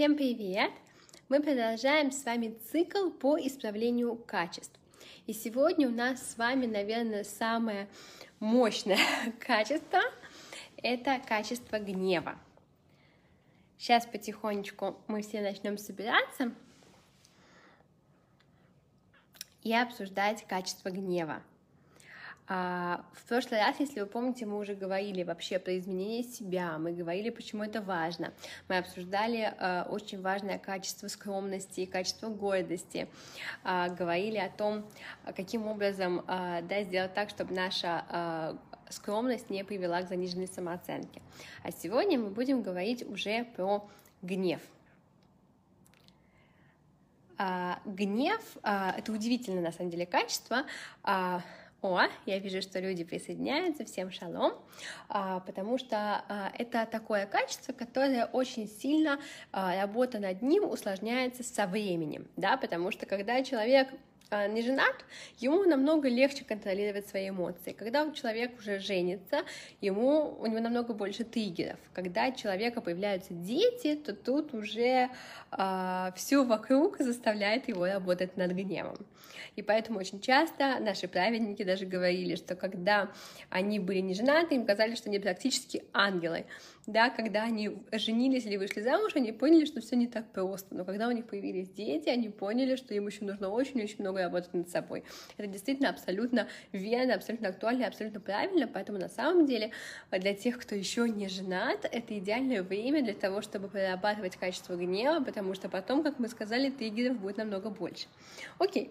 Всем привет! Мы продолжаем с вами цикл по исправлению качеств. И сегодня у нас с вами, наверное, самое мощное качество — это качество гнева. Сейчас потихонечку мы все начнем собираться и обсуждать качество гнева. А, в прошлый раз, если вы помните, мы уже говорили вообще про изменение себя, мы говорили, почему это важно. Мы обсуждали э, очень важное качество скромности и качество гордости, э, говорили о том, каким образом да, сделать так, чтобы наша скромность не привела к заниженной самооценке. А сегодня мы будем говорить уже про гнев. А, гнев а, это удивительное на самом деле качество. О, я вижу, что люди присоединяются, всем шалом, а, потому что а, это такое качество, которое очень сильно а, работа над ним усложняется со временем, да, потому что когда человек не женат, ему намного легче контролировать свои эмоции. Когда человек уже женится, ему у него намного больше триггеров. Когда у человека появляются дети, то тут уже э, все вокруг заставляет его работать над гневом. И поэтому очень часто наши праведники даже говорили, что когда они были не женаты, им казали, что они практически ангелы да, когда они женились или вышли замуж, они поняли, что все не так просто. Но когда у них появились дети, они поняли, что им еще нужно очень-очень много работать над собой. Это действительно абсолютно верно, абсолютно актуально, абсолютно правильно. Поэтому на самом деле для тех, кто еще не женат, это идеальное время для того, чтобы прорабатывать качество гнева, потому что потом, как мы сказали, триггеров будет намного больше. Окей.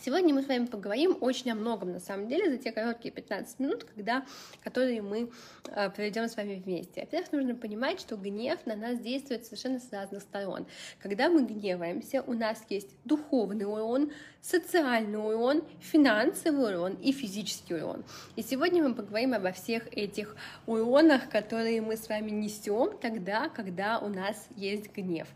Сегодня мы с вами поговорим очень о многом, на самом деле, за те короткие 15 минут, когда, которые мы э, проведем с вами вместе. Во-первых, нужно понимать, что гнев на нас действует совершенно с разных сторон. Когда мы гневаемся, у нас есть духовный урон, социальный урон, финансовый урон и физический урон. И сегодня мы поговорим обо всех этих уронах, которые мы с вами несем тогда, когда у нас есть гнев.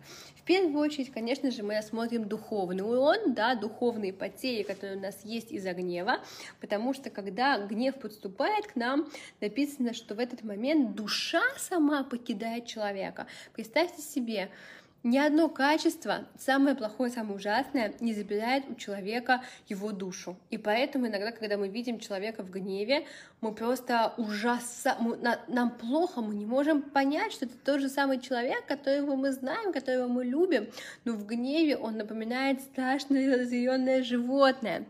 В первую очередь, конечно же, мы рассмотрим духовный урон, да, духовные потери, которые у нас есть из-за гнева, потому что когда гнев подступает к нам, написано, что в этот момент душа сама покидает человека. Представьте себе, ни одно качество, самое плохое, самое ужасное, не забирает у человека его душу. И поэтому иногда, когда мы видим человека в гневе, мы просто ужасно, нам плохо, мы не можем понять, что это тот же самый человек, которого мы знаем, которого мы любим, но в гневе он напоминает страшное разъяренное животное.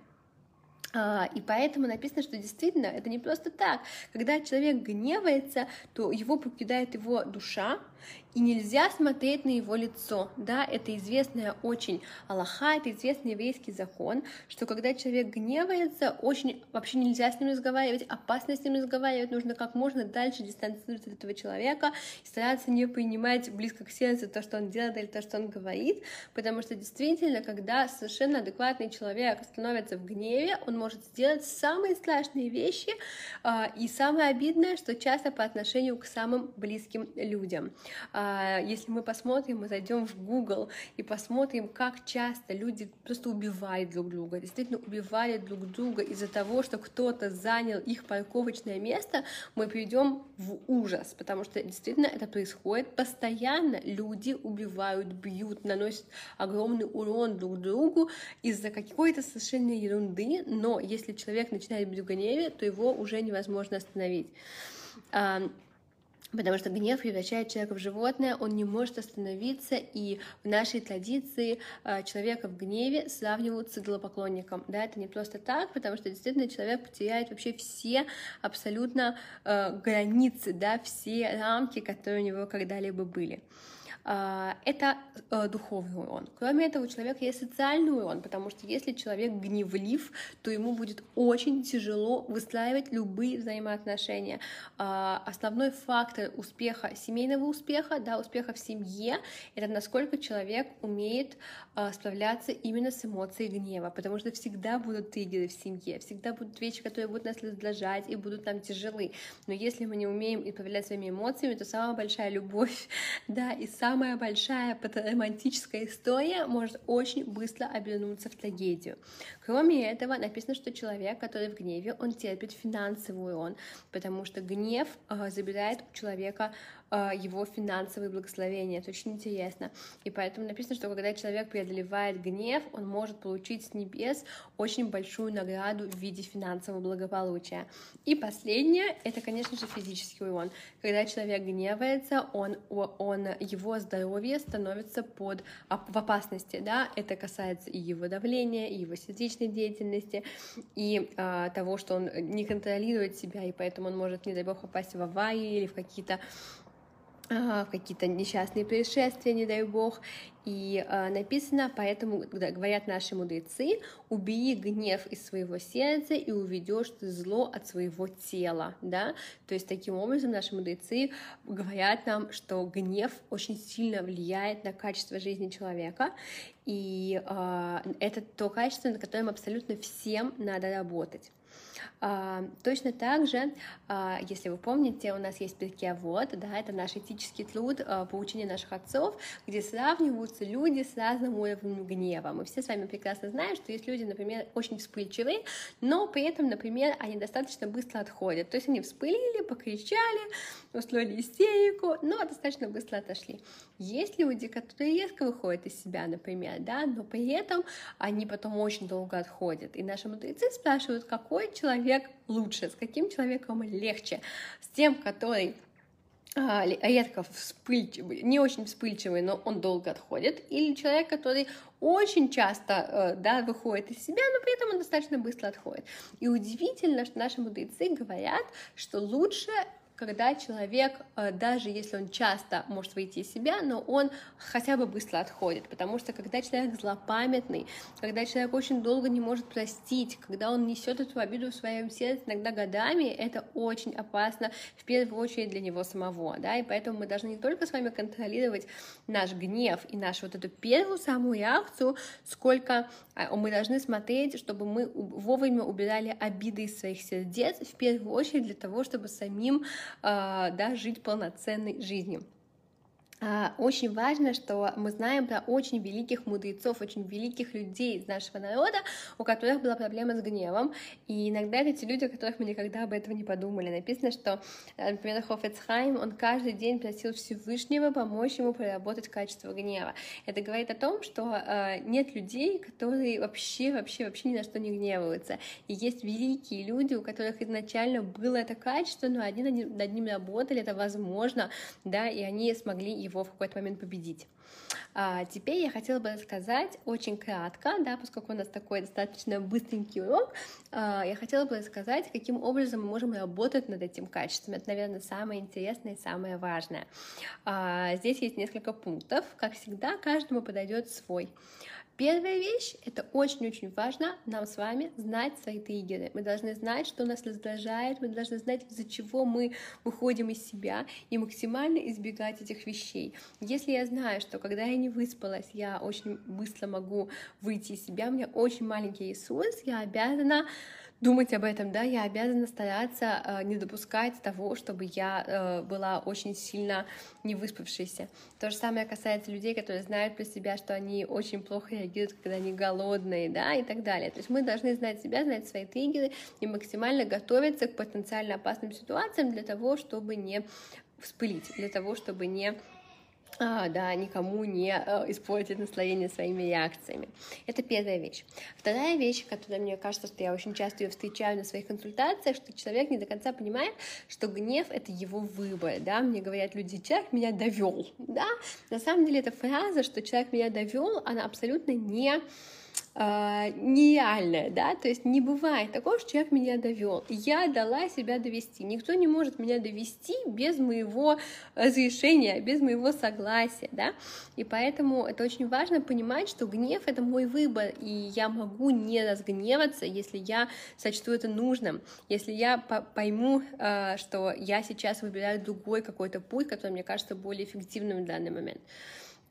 А, и поэтому написано, что действительно это не просто так. Когда человек гневается, то его покидает его душа, и нельзя смотреть на его лицо, да, это известная очень Аллаха, это известный еврейский закон, что когда человек гневается, очень вообще нельзя с ним разговаривать, опасно с ним разговаривать, нужно как можно дальше дистанцироваться от этого человека и стараться не принимать близко к сердцу то, что он делает или то, что он говорит, потому что действительно, когда совершенно адекватный человек становится в гневе, он может сделать самые страшные вещи, а, и самое обидное, что часто по отношению к самым близким людям. А, если мы посмотрим, мы зайдем в Google и посмотрим, как часто люди просто убивают друг друга, действительно убивали друг друга из-за того, что кто-то занял их парковочное место, мы придем в ужас, потому что действительно это происходит постоянно. Люди убивают, бьют, наносят огромный урон друг другу из-за какой-то совершенно ерунды, но если человек начинает быть в то его уже невозможно остановить. Потому что гнев превращает человека в животное, он не может остановиться, и в нашей традиции э, человека в гневе сравнивают с идолопоклонником. Да, это не просто так, потому что действительно человек потеряет вообще все абсолютно э, границы, да, все рамки, которые у него когда-либо были. А, это э, духовный урон. Кроме этого, у человека есть социальный урон, потому что если человек гневлив, то ему будет очень тяжело выстраивать любые взаимоотношения. А, основной фактор успеха, семейного успеха, да, успеха в семье, это насколько человек умеет справляться именно с эмоцией гнева, потому что всегда будут триггеры в семье, всегда будут вещи, которые будут нас раздражать и будут нам тяжелы. Но если мы не умеем управлять своими эмоциями, то самая большая любовь, да, и сам самая большая романтическая история может очень быстро обернуться в трагедию. Кроме этого, написано, что человек, который в гневе, он терпит финансовый урон, потому что гнев э, забирает у человека а, его финансовые благословения. Это очень интересно. И поэтому написано, что когда человек преодолевает гнев, он может получить с небес очень большую награду в виде финансового благополучия. И последнее — это, конечно же, физический урон. Когда человек гневается, он, он, его здоровье становится под, в опасности. Да? Это касается и его давления, и его сердечной деятельности, и а, того, что он не контролирует себя, и поэтому он может, не дай бог, попасть в аварии или в какие-то в какие-то несчастные происшествия, не дай бог. И э, написано, поэтому говорят наши мудрецы, убери гнев из своего сердца и уведешь ты зло от своего тела, да. То есть таким образом наши мудрецы говорят нам, что гнев очень сильно влияет на качество жизни человека, и э, это то качество, над которым абсолютно всем надо работать. А, точно так же, а, если вы помните, у нас есть перке вот, да, это наш этический труд а, по учению наших отцов, где сравниваются люди с разным уровнем гнева. Мы все с вами прекрасно знаем, что есть люди, например, очень вспыльчивые, но при этом, например, они достаточно быстро отходят. То есть они вспылили, покричали, устроили истерику, но достаточно быстро отошли. Есть люди, которые резко выходят из себя, например, да, но при этом они потом очень долго отходят. И наши мудрецы спрашивают, какой человек лучше, с каким человеком легче, с тем, который а, редко вспыльчивый, не очень вспыльчивый, но он долго отходит, или человек, который очень часто э, да, выходит из себя, но при этом он достаточно быстро отходит. И удивительно, что наши мудрецы говорят, что лучше когда человек, э, даже если он часто может выйти из себя, но он хотя бы быстро отходит, потому что когда человек злопамятный, когда человек очень долго не может простить, когда он несет эту обиду в своем сердце иногда годами, это очень опасно, в первую очередь для него самого, да, и поэтому мы должны не только с вами контролировать наш гнев и нашу вот эту первую самую реакцию, сколько а, мы должны смотреть, чтобы мы вовремя убирали обиды из своих сердец, в первую очередь для того, чтобы самим да, жить полноценной жизнью. А, очень важно, что мы знаем про очень великих мудрецов, очень великих людей из нашего народа, у которых была проблема с гневом. И иногда это те люди, о которых мы никогда об этом не подумали. Написано, что, например, Хофецхайм, он каждый день просил Всевышнего помочь ему проработать качество гнева. Это говорит о том, что э, нет людей, которые вообще, вообще, вообще ни на что не гневаются. И есть великие люди, у которых изначально было это качество, но они над ним работали, это возможно, да, и они смогли его его в какой-то момент победить. А, теперь я хотела бы рассказать очень кратко, да, поскольку у нас такой достаточно быстренький урок, а, я хотела бы рассказать, каким образом мы можем работать над этим качеством. Это, наверное, самое интересное и самое важное. А, здесь есть несколько пунктов. Как всегда, каждому подойдет свой. Первая вещь, это очень-очень важно нам с вами знать свои триггеры. Мы должны знать, что нас раздражает, мы должны знать, из-за чего мы выходим из себя и максимально избегать этих вещей. Если я знаю, что когда я не выспалась, я очень быстро могу выйти из себя, у меня очень маленький ресурс, я обязана думать об этом, да, я обязана стараться э, не допускать того, чтобы я э, была очень сильно не выспавшейся. То же самое касается людей, которые знают про себя, что они очень плохо реагируют, когда они голодные, да, и так далее. То есть мы должны знать себя, знать свои триггеры и максимально готовиться к потенциально опасным ситуациям для того, чтобы не вспылить, для того, чтобы не да, никому не э, испортить настроение своими реакциями. Это первая вещь. Вторая вещь, которая мне кажется, что я очень часто ее встречаю на своих консультациях, что человек не до конца понимает, что гнев — это его выбор, да, мне говорят люди, человек меня довел, да, на самом деле эта фраза, что человек меня довел, она абсолютно не э, нереальное, да, то есть не бывает такого, что человек меня довел. Я дала себя довести. Никто не может меня довести без моего разрешения, без моего согласия, да, и поэтому это очень важно понимать, что гнев — это мой выбор, и я могу не разгневаться, если я сочту это нужным, если я пойму, э, что я сейчас выбираю другой какой-то путь, который мне кажется более эффективным в данный момент.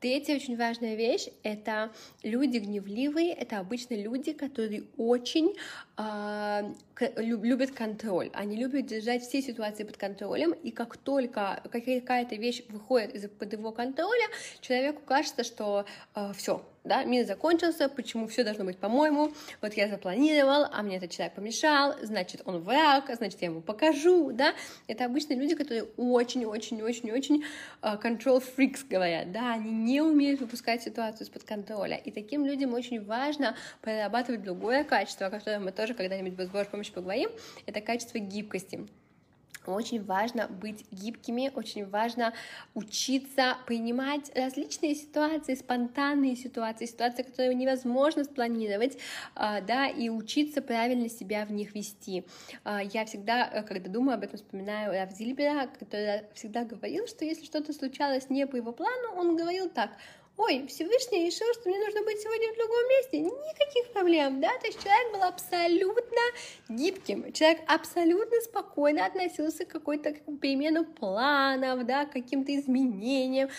Третья очень важная вещь — это люди гневливые, это обычно люди, которые очень э, любят контроль, они любят держать все ситуации под контролем, и как только какая-то вещь выходит из-под его контроля, человеку кажется, что э, все, да, мир закончился, почему все должно быть по-моему, вот я запланировал, а мне этот человек помешал, значит, он враг, значит, я ему покажу, да, это обычно люди, которые очень-очень-очень-очень uh, control freaks говорят, да, они не умеют выпускать ситуацию из-под контроля, и таким людям очень важно прорабатывать другое качество, о котором мы тоже когда-нибудь без Божьей помощи поговорим, это качество гибкости. Очень важно быть гибкими, очень важно учиться принимать различные ситуации, спонтанные ситуации, ситуации, которые невозможно спланировать, а, да, и учиться правильно себя в них вести. А, я всегда, э, когда думаю об этом, вспоминаю Раф Зильбера, который всегда говорил, что если что-то случалось не по его плану, он говорил так, ой, Всевышний решил, что мне нужно быть сегодня в другом месте, никаких проблем, да, то есть человек был абсолютно гибким, человек абсолютно спокойно относился к какой-то перемену планов, да, к каким-то изменениям,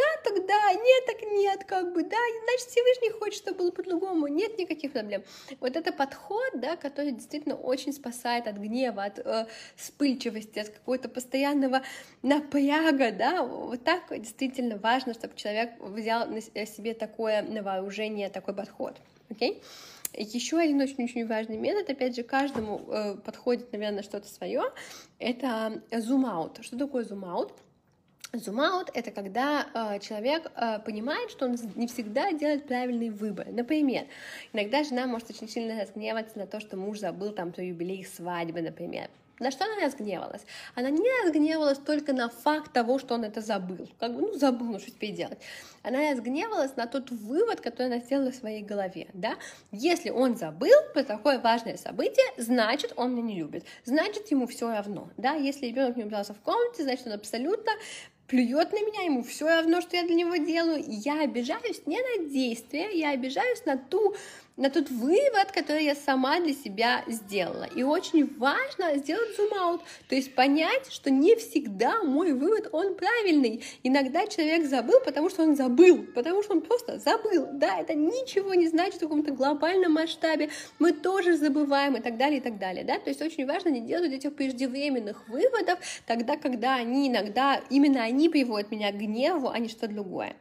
да, тогда, нет, так нет, как бы, да, значит, Всевышний хочет, чтобы было по-другому, нет никаких проблем. Вот это подход, да, который действительно очень спасает от гнева, от э, вспыльчивости, от какого-то постоянного напряга, да, вот так действительно важно, чтобы человек взял на себе такое на вооружение, такой подход, окей? Okay? Еще один очень-очень важный метод, опять же, каждому э, подходит, наверное, что-то свое, это зум-аут. Что такое зум-аут? Зум-аут — это когда э, человек э, понимает, что он не всегда делает правильный выбор. Например, иногда жена может очень сильно разгневаться на то, что муж забыл там про юбилей свадьбы, например. На что она разгневалась? Она не разгневалась только на факт того, что он это забыл. Как бы, ну, забыл, ну, что теперь делать? Она разгневалась на тот вывод, который она сделала в своей голове, да? Если он забыл про такое важное событие, значит, он меня не любит. Значит, ему все равно, да? Если ребенок не убрался в комнате, значит, он абсолютно плюет на меня, ему все равно, что я для него делаю, я обижаюсь не на действие, я обижаюсь на ту на тот вывод, который я сама для себя сделала. И очень важно сделать зум-аут, то есть понять, что не всегда мой вывод, он правильный. Иногда человек забыл, потому что он забыл, потому что он просто забыл. Да, это ничего не значит в каком-то глобальном масштабе. Мы тоже забываем и так далее, и так далее. Да? То есть очень важно не делать этих преждевременных выводов тогда, когда они иногда, именно они приводят меня к гневу, а не что другое.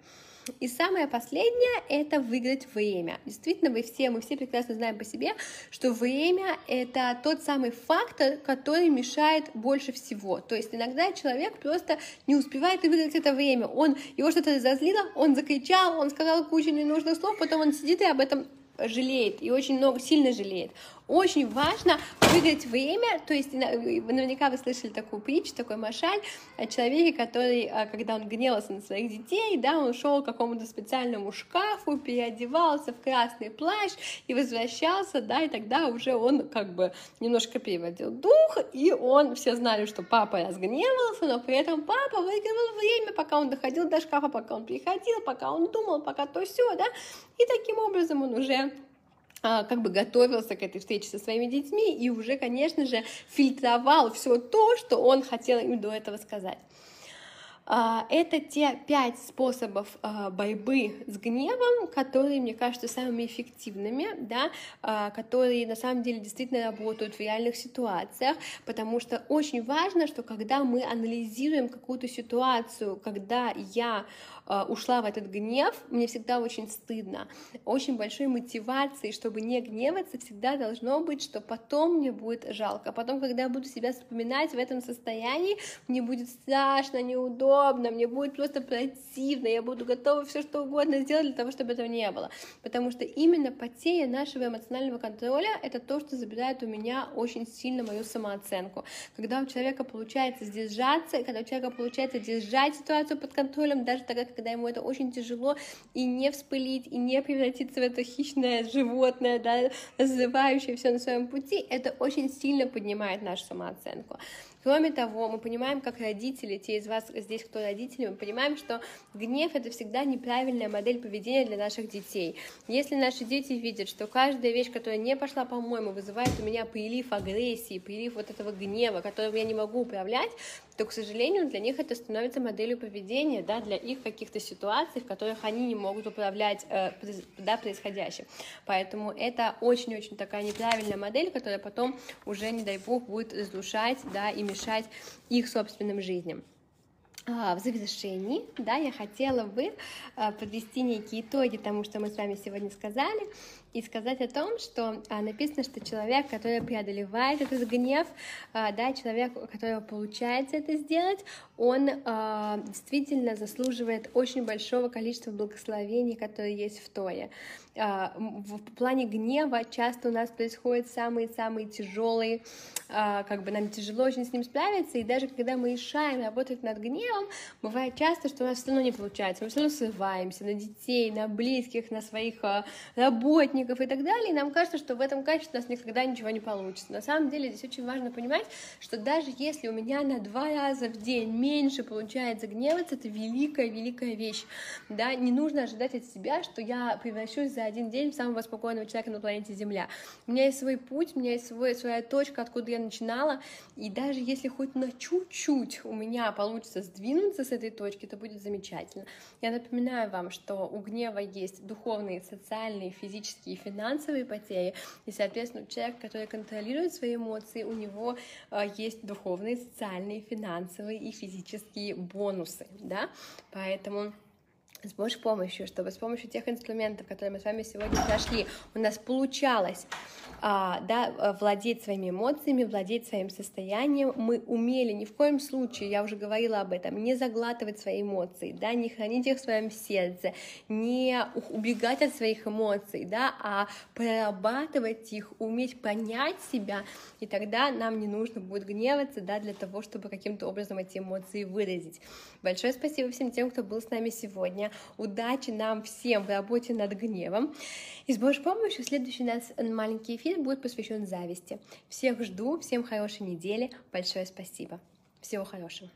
И самое последнее — это выиграть время. Действительно, вы все, мы все прекрасно знаем по себе, что время — это тот самый фактор, который мешает больше всего. То есть иногда человек просто не успевает выиграть это время. Он, его что-то разозлило, он закричал, он сказал кучу ненужных слов, потом он сидит и об этом жалеет, и очень много, сильно жалеет. Очень важно выиграть время, то есть наверняка вы слышали такую притчу, такой машаль о человеке, который, а, когда он гневался на своих детей, да, он шел к какому-то специальному шкафу, переодевался в красный плащ и возвращался, да, и тогда уже он как бы немножко переводил дух, и он, все знали, что папа разгневался, но при этом папа выигрывал время, пока он доходил до шкафа, пока он приходил, пока он думал, пока то все, да, и таким образом он уже как бы готовился к этой встрече со своими детьми и уже, конечно же, фильтровал все то, что он хотел им до этого сказать. А, это те пять способов а, борьбы с гневом, которые, мне кажутся, самыми эффективными, да, а, которые на самом деле действительно работают в реальных ситуациях, потому что очень важно, что когда мы анализируем какую-то ситуацию, когда я ушла в этот гнев, мне всегда очень стыдно. Очень большой мотивацией, чтобы не гневаться, всегда должно быть, что потом мне будет жалко. Потом, когда я буду себя вспоминать в этом состоянии, мне будет страшно, неудобно, мне будет просто противно, я буду готова все что угодно сделать для того, чтобы этого не было. Потому что именно потеря нашего эмоционального контроля — это то, что забирает у меня очень сильно мою самооценку. Когда у человека получается сдержаться, когда у человека получается держать ситуацию под контролем, даже тогда, когда ему это очень тяжело, и не вспылить, и не превратиться в это хищное животное, да, разрывающее все на своем пути, это очень сильно поднимает нашу самооценку. Кроме того, мы понимаем, как родители, те из вас здесь, кто родители, мы понимаем, что гнев — это всегда неправильная модель поведения для наших детей. Если наши дети видят, что каждая вещь, которая не пошла по-моему, вызывает у меня прилив агрессии, прилив вот этого гнева, которым я не могу управлять, то, к сожалению, для них это становится моделью поведения, да, для их каких-то ситуаций, в которых они не могут управлять, э, да, происходящим. Поэтому это очень-очень такая неправильная модель, которая потом уже, не дай бог, будет разрушать, да, и мешать их собственным жизням. А, в завершении, да, я хотела бы а, подвести некие итоги тому, что мы с вами сегодня сказали, и сказать о том, что а, написано, что человек, который преодолевает этот гнев, да, человек, у которого получается это сделать, он действительно заслуживает очень большого количества благословений, которые есть в Торе. В плане гнева часто у нас происходят самые-самые тяжелые, как бы нам тяжело очень с ним справиться, и даже когда мы решаем работать над гневом, бывает часто, что у нас все равно не получается, мы все равно срываемся на детей, на близких, на своих а, работников и так далее, и нам кажется, что в этом качестве у нас никогда ничего не получится. На самом деле здесь очень важно понимать, что даже если у меня на два раза в день меньше получается гневаться, это великая-великая вещь, да, не нужно ожидать от себя, что я превращусь за один день в самого спокойного человека на планете Земля. У меня есть свой путь, у меня есть свой, своя точка, откуда я начинала, и даже если хоть на чуть-чуть у меня получится сдвинуться с этой точки, это будет замечательно. Я напоминаю вам, что у гнева есть духовные, социальные, физические и финансовые потери, и, соответственно, человек, который контролирует свои эмоции, у него э, есть духовные, социальные, финансовые и физические бонусы, да, поэтому с Божьей помощью, чтобы с помощью тех инструментов, которые мы с вами сегодня прошли, у нас получалось а, да, владеть своими эмоциями, владеть своим состоянием. Мы умели ни в коем случае, я уже говорила об этом, не заглатывать свои эмоции, да, не хранить их в своем сердце, не убегать от своих эмоций, да, а прорабатывать их, уметь понять себя, и тогда нам не нужно будет гневаться, да, для того, чтобы каким-то образом эти эмоции выразить. Большое спасибо всем тем, кто был с нами Удачи нам всем в работе над гневом. И с Божьей помощью следующий у нас маленький эфир будет посвящен зависти. Всех жду, всем хорошей недели. Большое спасибо. Всего хорошего.